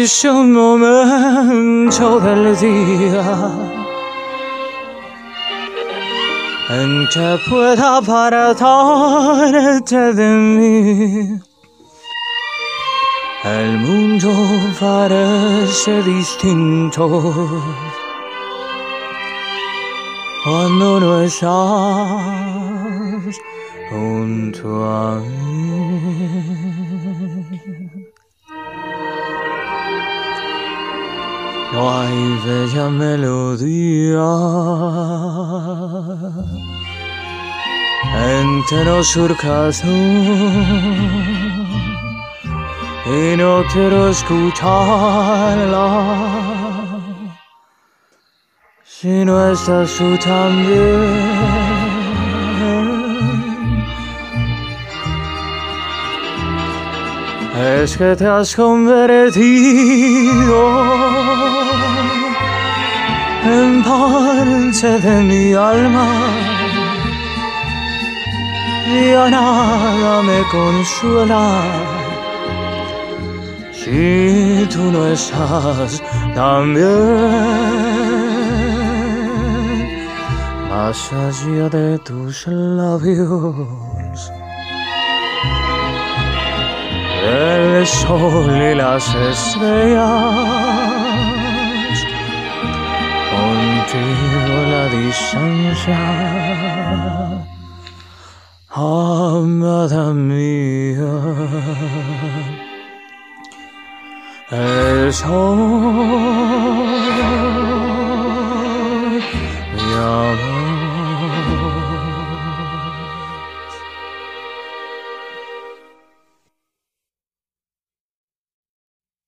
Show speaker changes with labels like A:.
A: Es un momento del día en que pueda apartarte de mí. El mundo parece distinto cuando no estás junto a mí. No hay bella melodía entre los surcas y no quiero escucharla si no estás tú también. Es que te has convertido en parte de mi alma. Ya nada me consuela si tú no estás también más allá de tus labios. Sol y las estrellas, contigo la distancia, amada mía. El sol